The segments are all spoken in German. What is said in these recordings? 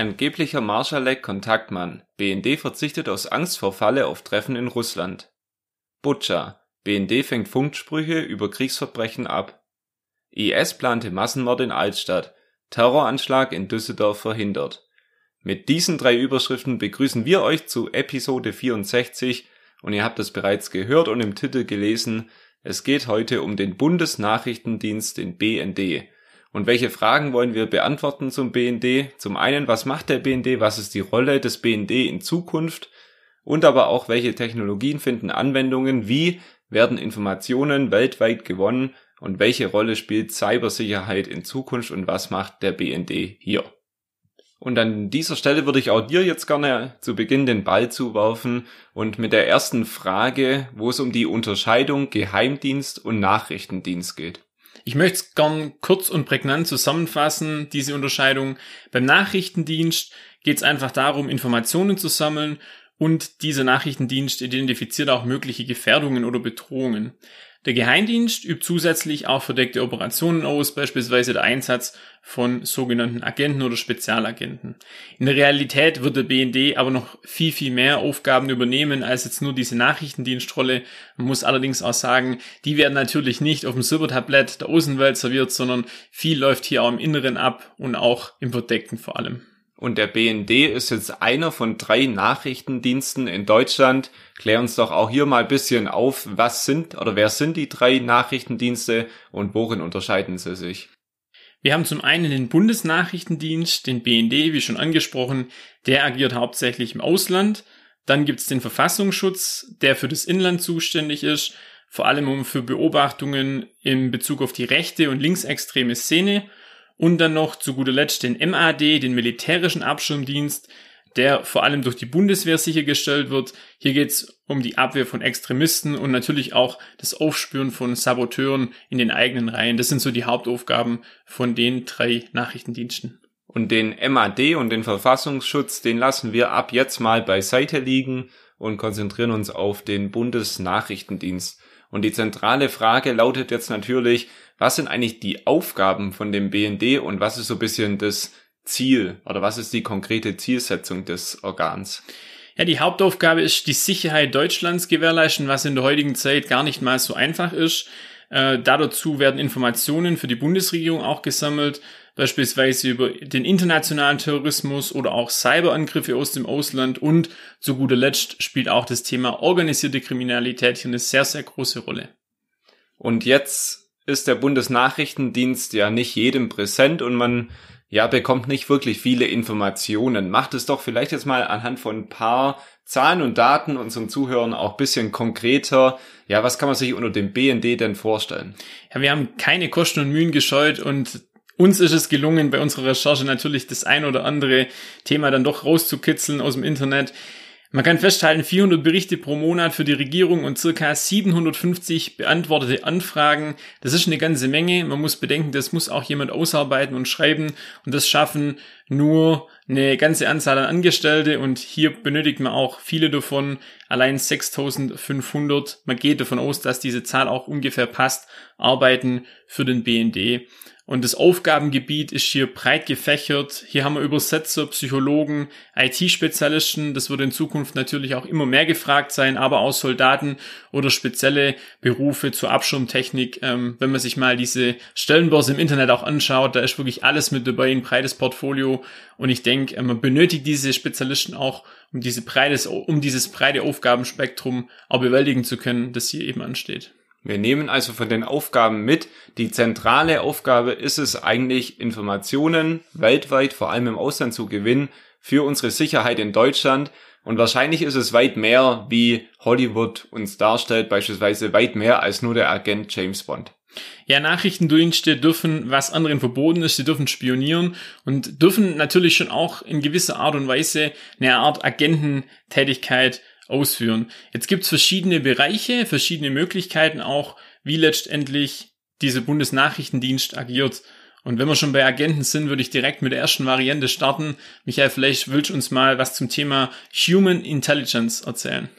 Angeblicher Marschalek-Kontaktmann. BND verzichtet aus Angst vor Falle auf Treffen in Russland. Butscha. BND fängt Funksprüche über Kriegsverbrechen ab. IS plante Massenmord in Altstadt. Terroranschlag in Düsseldorf verhindert. Mit diesen drei Überschriften begrüßen wir euch zu Episode 64 und ihr habt es bereits gehört und im Titel gelesen. Es geht heute um den Bundesnachrichtendienst, den BND. Und welche Fragen wollen wir beantworten zum BND? Zum einen, was macht der BND? Was ist die Rolle des BND in Zukunft? und aber auch welche Technologien finden Anwendungen, wie werden Informationen weltweit gewonnen und welche Rolle spielt Cybersicherheit in Zukunft und was macht der BND hier. Und an dieser Stelle würde ich auch dir jetzt gerne zu Beginn den Ball zuwerfen und mit der ersten Frage, wo es um die Unterscheidung Geheimdienst und Nachrichtendienst geht. Ich möchte es gern kurz und prägnant zusammenfassen, diese Unterscheidung. Beim Nachrichtendienst geht es einfach darum, Informationen zu sammeln und dieser Nachrichtendienst identifiziert auch mögliche Gefährdungen oder Bedrohungen. Der Geheimdienst übt zusätzlich auch verdeckte Operationen aus, beispielsweise der Einsatz von sogenannten Agenten oder Spezialagenten. In der Realität wird der BND aber noch viel, viel mehr Aufgaben übernehmen als jetzt nur diese Nachrichtendienstrolle. Man muss allerdings auch sagen, die werden natürlich nicht auf dem Silbertablett der Außenwelt serviert, sondern viel läuft hier auch im Inneren ab und auch im Verdeckten vor allem. Und der BND ist jetzt einer von drei Nachrichtendiensten in Deutschland. Klär uns doch auch hier mal ein bisschen auf, was sind oder wer sind die drei Nachrichtendienste und worin unterscheiden sie sich? Wir haben zum einen den Bundesnachrichtendienst, den BND, wie schon angesprochen, der agiert hauptsächlich im Ausland. Dann gibt es den Verfassungsschutz, der für das Inland zuständig ist, vor allem um für Beobachtungen in Bezug auf die rechte und linksextreme Szene und dann noch zu guter Letzt den MAD, den militärischen Abschirmdienst, der vor allem durch die Bundeswehr sichergestellt wird. Hier geht es um die Abwehr von Extremisten und natürlich auch das Aufspüren von Saboteuren in den eigenen Reihen. Das sind so die Hauptaufgaben von den drei Nachrichtendiensten. Und den MAD und den Verfassungsschutz, den lassen wir ab jetzt mal beiseite liegen und konzentrieren uns auf den Bundesnachrichtendienst. Und die zentrale Frage lautet jetzt natürlich, was sind eigentlich die Aufgaben von dem BND und was ist so ein bisschen das Ziel oder was ist die konkrete Zielsetzung des Organs? Ja, die Hauptaufgabe ist die Sicherheit Deutschlands gewährleisten, was in der heutigen Zeit gar nicht mal so einfach ist. Äh, dazu werden Informationen für die Bundesregierung auch gesammelt, beispielsweise über den internationalen Terrorismus oder auch Cyberangriffe aus dem Ausland und zu guter Letzt spielt auch das Thema organisierte Kriminalität hier eine sehr, sehr große Rolle. Und jetzt ist der Bundesnachrichtendienst ja nicht jedem präsent und man ja bekommt nicht wirklich viele Informationen. Macht es doch vielleicht jetzt mal anhand von ein paar Zahlen und Daten unseren Zuhörern auch bisschen konkreter. Ja, was kann man sich unter dem BND denn vorstellen? Ja, wir haben keine Kosten und Mühen gescheut und uns ist es gelungen, bei unserer Recherche natürlich das ein oder andere Thema dann doch rauszukitzeln aus dem Internet. Man kann festhalten, 400 Berichte pro Monat für die Regierung und circa 750 beantwortete Anfragen. Das ist eine ganze Menge. Man muss bedenken, das muss auch jemand ausarbeiten und schreiben. Und das schaffen nur eine ganze Anzahl an Angestellte. Und hier benötigt man auch viele davon. Allein 6500. Man geht davon aus, dass diese Zahl auch ungefähr passt. Arbeiten für den BND. Und das Aufgabengebiet ist hier breit gefächert. Hier haben wir Übersetzer, Psychologen, IT-Spezialisten. Das wird in Zukunft natürlich auch immer mehr gefragt sein, aber auch Soldaten oder spezielle Berufe zur Abschirmtechnik. Ähm, wenn man sich mal diese Stellenbörse im Internet auch anschaut, da ist wirklich alles mit dabei, ein breites Portfolio. Und ich denke, äh, man benötigt diese Spezialisten auch, um diese breites, um dieses breite Aufgabenspektrum auch bewältigen zu können, das hier eben ansteht. Wir nehmen also von den Aufgaben mit, die zentrale Aufgabe ist es eigentlich, Informationen weltweit, vor allem im Ausland zu gewinnen, für unsere Sicherheit in Deutschland. Und wahrscheinlich ist es weit mehr, wie Hollywood uns darstellt, beispielsweise weit mehr als nur der Agent James Bond. Ja, Nachrichtendienste dürfen, was anderen verboten ist, sie dürfen spionieren und dürfen natürlich schon auch in gewisser Art und Weise eine Art Agententätigkeit ausführen. Jetzt gibt's verschiedene Bereiche, verschiedene Möglichkeiten auch, wie letztendlich dieser Bundesnachrichtendienst agiert. Und wenn wir schon bei Agenten sind, würde ich direkt mit der ersten Variante starten. Michael, vielleicht willst du uns mal was zum Thema Human Intelligence erzählen.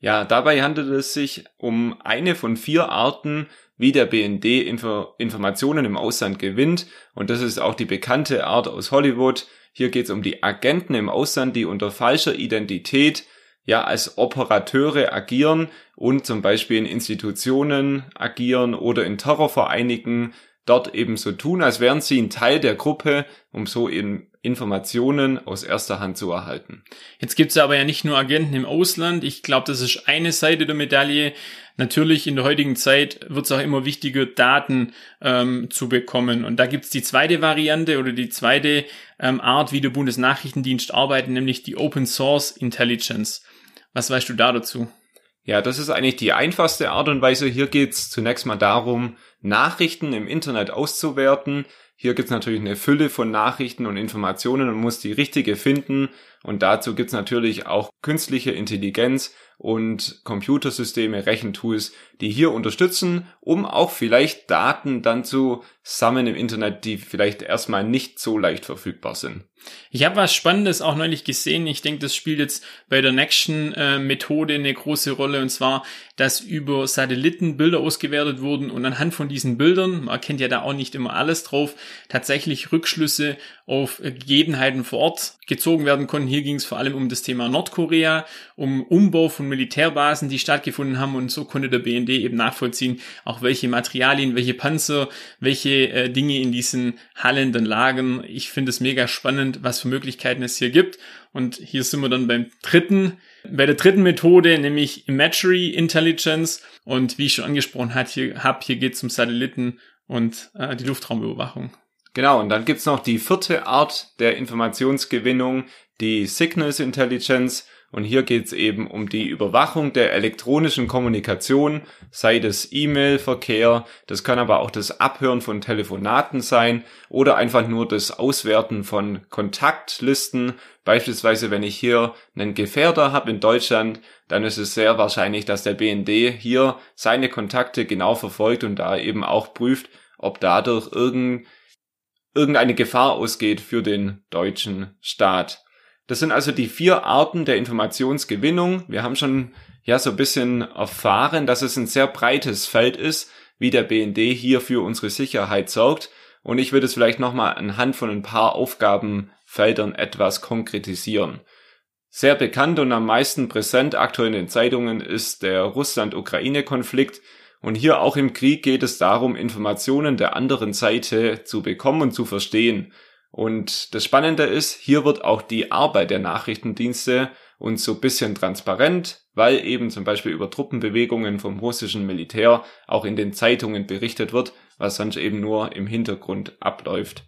Ja, dabei handelt es sich um eine von vier Arten, wie der BND Info Informationen im Ausland gewinnt. Und das ist auch die bekannte Art aus Hollywood. Hier geht es um die Agenten im Ausland, die unter falscher Identität ja als Operateure agieren und zum Beispiel in Institutionen agieren oder in Terrorvereinigen dort eben so tun, als wären sie ein Teil der Gruppe, um so in Informationen aus erster Hand zu erhalten. Jetzt gibt's aber ja nicht nur Agenten im Ausland. Ich glaube, das ist eine Seite der Medaille. Natürlich in der heutigen Zeit wird es auch immer wichtiger, Daten ähm, zu bekommen. Und da gibt's die zweite Variante oder die zweite ähm, Art, wie der Bundesnachrichtendienst arbeitet, nämlich die Open Source Intelligence. Was weißt du da dazu? Ja, das ist eigentlich die einfachste Art und Weise. Hier geht's zunächst mal darum, Nachrichten im Internet auszuwerten. Hier gibt's natürlich eine Fülle von Nachrichten und Informationen und muss die richtige finden. Und dazu gibt's natürlich auch künstliche Intelligenz und Computersysteme, Rechentools, die hier unterstützen, um auch vielleicht Daten dann zu sammeln im Internet, die vielleicht erstmal nicht so leicht verfügbar sind. Ich habe was Spannendes auch neulich gesehen. Ich denke, das spielt jetzt bei der Nexion-Methode äh, eine große Rolle. Und zwar, dass über Satelliten Bilder ausgewertet wurden und anhand von diesen Bildern, man erkennt ja da auch nicht immer alles drauf, tatsächlich Rückschlüsse auf Gegebenheiten vor Ort gezogen werden konnten. Hier ging es vor allem um das Thema Nordkorea, um Umbau von Militärbasen, die stattgefunden haben. Und so konnte der BND eben nachvollziehen, auch welche Materialien, welche Panzer, welche äh, Dinge in diesen Hallen dann lagen. Ich finde es mega spannend, was für Möglichkeiten es hier gibt. Und hier sind wir dann beim dritten, bei der dritten Methode, nämlich Imagery Intelligence. Und wie ich schon angesprochen habe, hier, hab, hier geht es um Satelliten und äh, die Luftraumüberwachung. Genau, und dann gibt's noch die vierte Art der Informationsgewinnung, die Signals Intelligence. Und hier geht's eben um die Überwachung der elektronischen Kommunikation, sei das E-Mail-Verkehr, das kann aber auch das Abhören von Telefonaten sein oder einfach nur das Auswerten von Kontaktlisten. Beispielsweise, wenn ich hier einen Gefährder habe in Deutschland, dann ist es sehr wahrscheinlich, dass der BND hier seine Kontakte genau verfolgt und da eben auch prüft, ob dadurch irgend, irgendeine Gefahr ausgeht für den deutschen Staat. Das sind also die vier Arten der Informationsgewinnung. Wir haben schon ja so ein bisschen erfahren, dass es ein sehr breites Feld ist, wie der BND hier für unsere Sicherheit sorgt. Und ich würde es vielleicht nochmal anhand von ein paar Aufgabenfeldern etwas konkretisieren. Sehr bekannt und am meisten präsent aktuell in den Zeitungen ist der Russland-Ukraine-Konflikt. Und hier auch im Krieg geht es darum, Informationen der anderen Seite zu bekommen und zu verstehen. Und das Spannende ist, hier wird auch die Arbeit der Nachrichtendienste uns so bisschen transparent, weil eben zum Beispiel über Truppenbewegungen vom russischen Militär auch in den Zeitungen berichtet wird, was sonst eben nur im Hintergrund abläuft.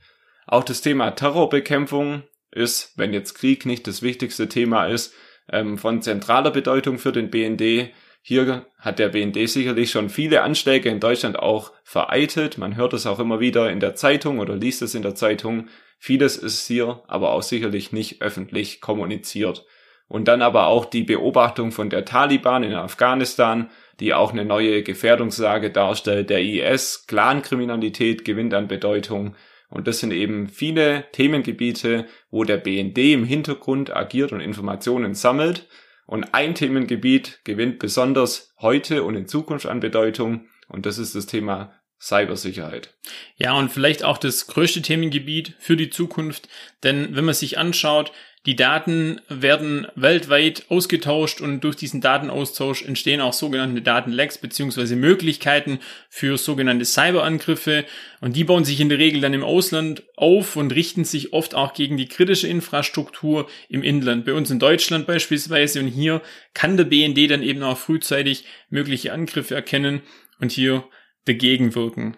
Auch das Thema Terrorbekämpfung ist, wenn jetzt Krieg nicht das wichtigste Thema ist, ähm, von zentraler Bedeutung für den BND. Hier hat der BND sicherlich schon viele Anschläge in Deutschland auch vereitelt. Man hört es auch immer wieder in der Zeitung oder liest es in der Zeitung. Vieles ist hier aber auch sicherlich nicht öffentlich kommuniziert. Und dann aber auch die Beobachtung von der Taliban in Afghanistan, die auch eine neue Gefährdungslage darstellt. Der IS, Clankriminalität gewinnt an Bedeutung. Und das sind eben viele Themengebiete, wo der BND im Hintergrund agiert und Informationen sammelt. Und ein Themengebiet gewinnt besonders heute und in Zukunft an Bedeutung. Und das ist das Thema Cybersicherheit. Ja, und vielleicht auch das größte Themengebiet für die Zukunft, denn wenn man sich anschaut, die Daten werden weltweit ausgetauscht und durch diesen Datenaustausch entstehen auch sogenannte Datenlecks beziehungsweise Möglichkeiten für sogenannte Cyberangriffe und die bauen sich in der Regel dann im Ausland auf und richten sich oft auch gegen die kritische Infrastruktur im Inland. Bei uns in Deutschland beispielsweise und hier kann der BND dann eben auch frühzeitig mögliche Angriffe erkennen und hier dagegen wirken.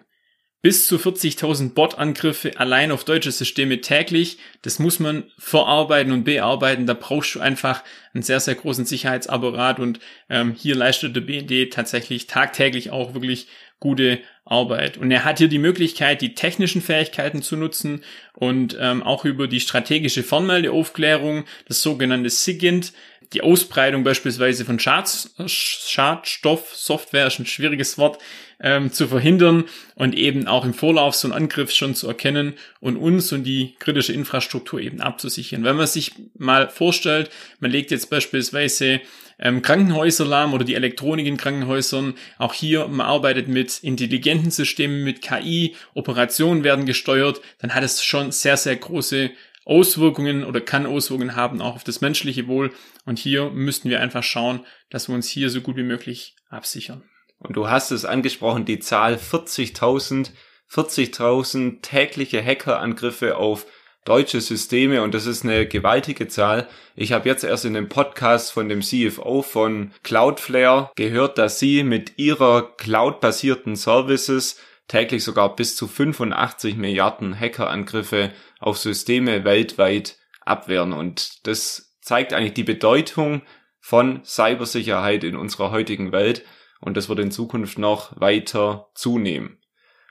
Bis zu 40.000 Bot-Angriffe allein auf deutsche Systeme täglich. Das muss man verarbeiten und bearbeiten. Da brauchst du einfach einen sehr, sehr großen Sicherheitsapparat und ähm, hier leistet der BND tatsächlich tagtäglich auch wirklich gute Arbeit. Und er hat hier die Möglichkeit, die technischen Fähigkeiten zu nutzen und ähm, auch über die strategische Fernmeldeaufklärung, das sogenannte SIGINT, die Ausbreitung beispielsweise von Schad Schadstoffsoftware, ist ein schwieriges Wort, ähm, zu verhindern und eben auch im Vorlauf so einen Angriff schon zu erkennen und uns und die kritische Infrastruktur eben abzusichern. Wenn man sich mal vorstellt, man legt jetzt beispielsweise ähm, Krankenhäuser lahm oder die Elektronik in Krankenhäusern. Auch hier, man arbeitet mit intelligenten Systemen, mit KI, Operationen werden gesteuert, dann hat es schon sehr, sehr große Auswirkungen oder kann Auswirkungen haben auch auf das menschliche Wohl. Und hier müssten wir einfach schauen, dass wir uns hier so gut wie möglich absichern. Und du hast es angesprochen, die Zahl 40.000, 40.000 tägliche Hackerangriffe auf deutsche Systeme und das ist eine gewaltige Zahl. Ich habe jetzt erst in dem Podcast von dem CFO von Cloudflare gehört, dass sie mit ihrer cloud-basierten Services täglich sogar bis zu 85 Milliarden Hackerangriffe auf Systeme weltweit abwehren und das zeigt eigentlich die Bedeutung von Cybersicherheit in unserer heutigen Welt und das wird in Zukunft noch weiter zunehmen.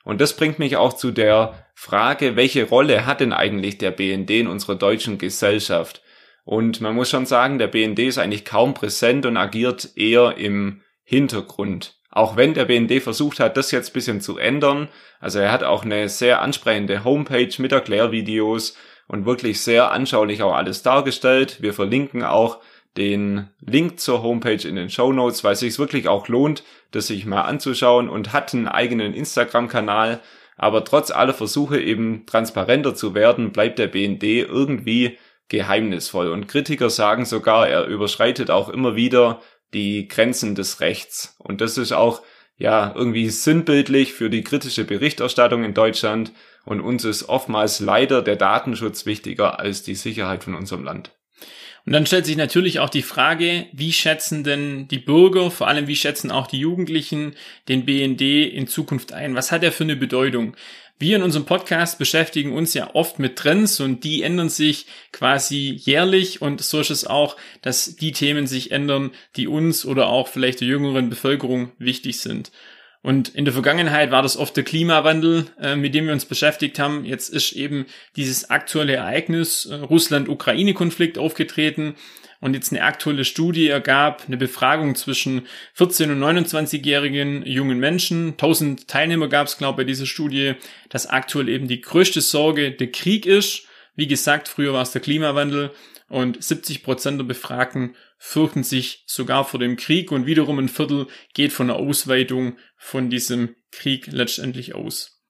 Und das bringt mich auch zu der Frage, welche Rolle hat denn eigentlich der BND in unserer deutschen Gesellschaft? Und man muss schon sagen, der BND ist eigentlich kaum präsent und agiert eher im Hintergrund. Auch wenn der BND versucht hat, das jetzt bisschen zu ändern. Also er hat auch eine sehr ansprechende Homepage mit Erklärvideos und wirklich sehr anschaulich auch alles dargestellt. Wir verlinken auch den Link zur Homepage in den Show Notes, weil es sich wirklich auch lohnt, das sich mal anzuschauen und hat einen eigenen Instagram-Kanal. Aber trotz aller Versuche eben transparenter zu werden, bleibt der BND irgendwie geheimnisvoll. Und Kritiker sagen sogar, er überschreitet auch immer wieder die Grenzen des Rechts. Und das ist auch ja irgendwie sinnbildlich für die kritische Berichterstattung in Deutschland. Und uns ist oftmals leider der Datenschutz wichtiger als die Sicherheit von unserem Land. Und dann stellt sich natürlich auch die Frage, wie schätzen denn die Bürger, vor allem wie schätzen auch die Jugendlichen den BND in Zukunft ein? Was hat er für eine Bedeutung? Wir in unserem Podcast beschäftigen uns ja oft mit Trends und die ändern sich quasi jährlich und so ist es auch, dass die Themen sich ändern, die uns oder auch vielleicht der jüngeren Bevölkerung wichtig sind. Und in der Vergangenheit war das oft der Klimawandel, äh, mit dem wir uns beschäftigt haben. Jetzt ist eben dieses aktuelle Ereignis äh, Russland-Ukraine-Konflikt aufgetreten. Und jetzt eine aktuelle Studie ergab eine Befragung zwischen 14 und 29-jährigen jungen Menschen. 1000 Teilnehmer gab es, glaube ich, bei dieser Studie, dass aktuell eben die größte Sorge der Krieg ist. Wie gesagt, früher war es der Klimawandel und 70 Prozent der Befragten fürchten sich sogar vor dem Krieg und wiederum ein Viertel geht von der Ausweitung von diesem Krieg letztendlich aus.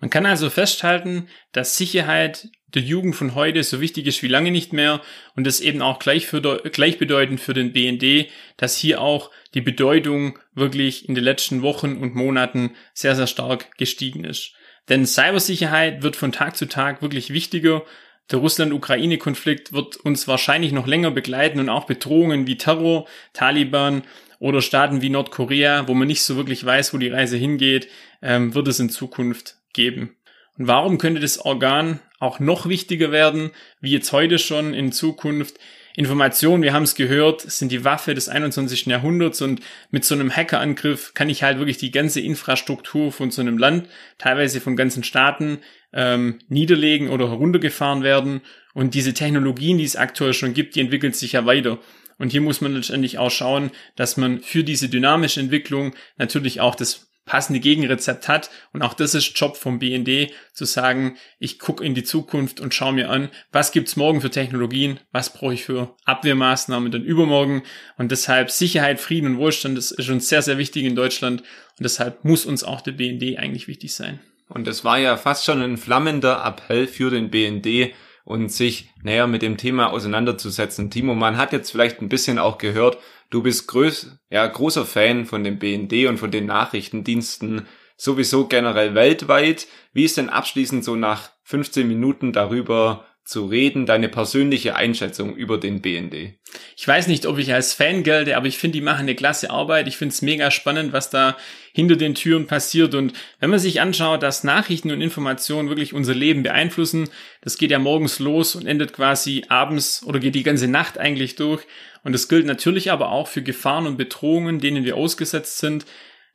Man kann also festhalten, dass Sicherheit der Jugend von heute so wichtig ist wie lange nicht mehr und das eben auch gleichbedeutend für den BND, dass hier auch die Bedeutung wirklich in den letzten Wochen und Monaten sehr, sehr stark gestiegen ist. Denn Cybersicherheit wird von Tag zu Tag wirklich wichtiger der Russland-Ukraine-Konflikt wird uns wahrscheinlich noch länger begleiten und auch Bedrohungen wie Terror, Taliban oder Staaten wie Nordkorea, wo man nicht so wirklich weiß, wo die Reise hingeht, ähm, wird es in Zukunft geben. Und warum könnte das Organ auch noch wichtiger werden, wie jetzt heute schon in Zukunft? Informationen, wir haben es gehört, sind die Waffe des 21. Jahrhunderts und mit so einem Hackerangriff kann ich halt wirklich die ganze Infrastruktur von so einem Land, teilweise von ganzen Staaten, ähm, niederlegen oder heruntergefahren werden. Und diese Technologien, die es aktuell schon gibt, die entwickeln sich ja weiter. Und hier muss man letztendlich auch schauen, dass man für diese dynamische Entwicklung natürlich auch das passende Gegenrezept hat. Und auch das ist Job vom BND, zu sagen, ich gucke in die Zukunft und schaue mir an, was gibt's morgen für Technologien, was brauche ich für Abwehrmaßnahmen dann übermorgen. Und deshalb Sicherheit, Frieden und Wohlstand, das ist uns sehr, sehr wichtig in Deutschland. Und deshalb muss uns auch der BND eigentlich wichtig sein. Und es war ja fast schon ein flammender Appell für den BND und sich näher mit dem Thema auseinanderzusetzen. Timo, man hat jetzt vielleicht ein bisschen auch gehört, du bist größ, ja, großer Fan von dem BND und von den Nachrichtendiensten sowieso generell weltweit. Wie ist denn abschließend so nach 15 Minuten darüber zu reden, deine persönliche Einschätzung über den BND. Ich weiß nicht, ob ich als Fan gelte, aber ich finde, die machen eine klasse Arbeit. Ich finde es mega spannend, was da hinter den Türen passiert. Und wenn man sich anschaut, dass Nachrichten und Informationen wirklich unser Leben beeinflussen, das geht ja morgens los und endet quasi abends oder geht die ganze Nacht eigentlich durch. Und das gilt natürlich aber auch für Gefahren und Bedrohungen, denen wir ausgesetzt sind.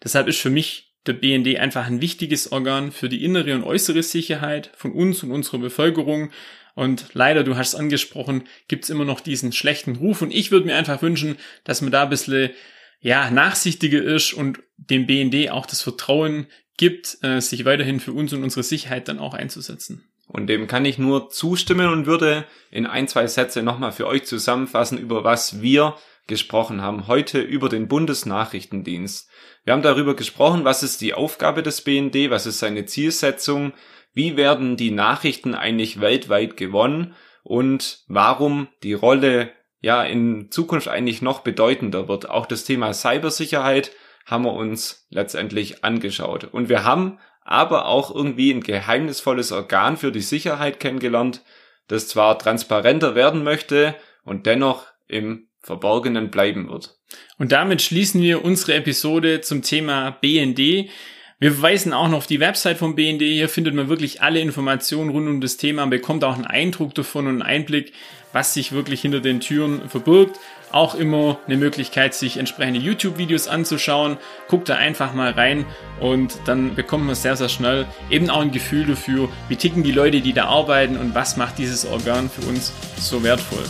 Deshalb ist für mich der BND einfach ein wichtiges Organ für die innere und äußere Sicherheit von uns und unserer Bevölkerung. Und leider, du hast es angesprochen, gibt es immer noch diesen schlechten Ruf. Und ich würde mir einfach wünschen, dass man da ein bisschen ja, nachsichtiger ist und dem BND auch das Vertrauen gibt, äh, sich weiterhin für uns und unsere Sicherheit dann auch einzusetzen. Und dem kann ich nur zustimmen und würde in ein, zwei Sätze nochmal für euch zusammenfassen, über was wir gesprochen haben, heute über den Bundesnachrichtendienst. Wir haben darüber gesprochen, was ist die Aufgabe des BND, was ist seine Zielsetzung, wie werden die Nachrichten eigentlich weltweit gewonnen und warum die Rolle ja in Zukunft eigentlich noch bedeutender wird. Auch das Thema Cybersicherheit haben wir uns letztendlich angeschaut. Und wir haben aber auch irgendwie ein geheimnisvolles Organ für die Sicherheit kennengelernt, das zwar transparenter werden möchte und dennoch im Verborgenen bleiben wird. Und damit schließen wir unsere Episode zum Thema BND. Wir verweisen auch noch auf die Website vom BND. Hier findet man wirklich alle Informationen rund um das Thema, bekommt auch einen Eindruck davon und einen Einblick, was sich wirklich hinter den Türen verbirgt. Auch immer eine Möglichkeit, sich entsprechende YouTube-Videos anzuschauen. Guckt da einfach mal rein und dann bekommt man sehr, sehr schnell eben auch ein Gefühl dafür, wie ticken die Leute, die da arbeiten und was macht dieses Organ für uns so wertvoll.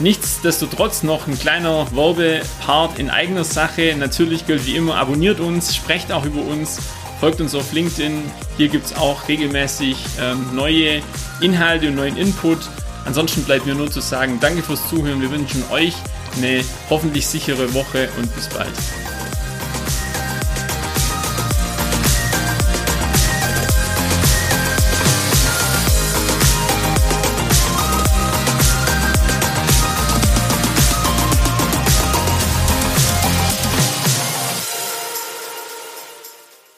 Nichtsdestotrotz noch ein kleiner Werbepart in eigener Sache. Natürlich gilt wie immer, abonniert uns, sprecht auch über uns, folgt uns auf LinkedIn. Hier gibt es auch regelmäßig ähm, neue Inhalte und neuen Input. Ansonsten bleibt mir nur zu sagen, danke fürs Zuhören. Wir wünschen euch eine hoffentlich sichere Woche und bis bald.